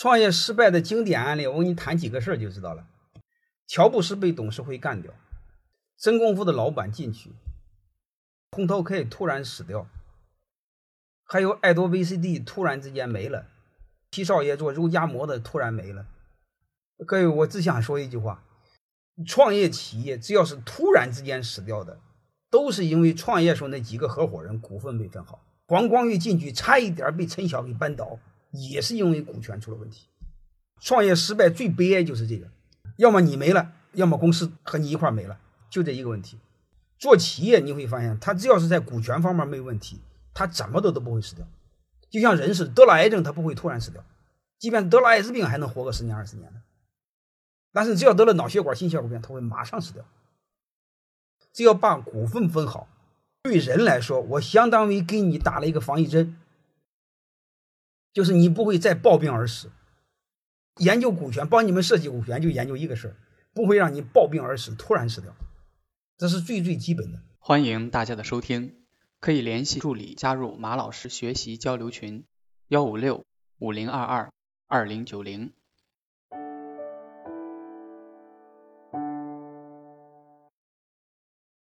创业失败的经典案例，我给你谈几个事儿就知道了。乔布斯被董事会干掉，真功夫的老板进去，空头 K 突然死掉，还有爱多 VCD 突然之间没了，七少爷做肉夹馍的突然没了。各位，我只想说一句话：创业企业只要是突然之间死掉的，都是因为创业时候那几个合伙人股份没分好。黄光裕进去差一点被陈晓给扳倒，也是因为股权出了问题。创业失败最悲哀就是这个，要么你没了，要么公司和你一块没了，就这一个问题。做企业你会发现，他只要是在股权方面没问题，他怎么都都不会死掉。就像人似的，得了癌症他不会突然死掉，即便得了艾滋病还能活个十年二十年的。但是只要得了脑血管心血管病，他会马上死掉。只要把股份分好，对人来说，我相当于给你打了一个防疫针，就是你不会再暴病而死。研究股权，帮你们设计股权，就研究一个事儿，不会让你暴病而死，突然死掉，这是最最基本的。欢迎大家的收听，可以联系助理加入马老师学习交流群：幺五六五零二二二零九零。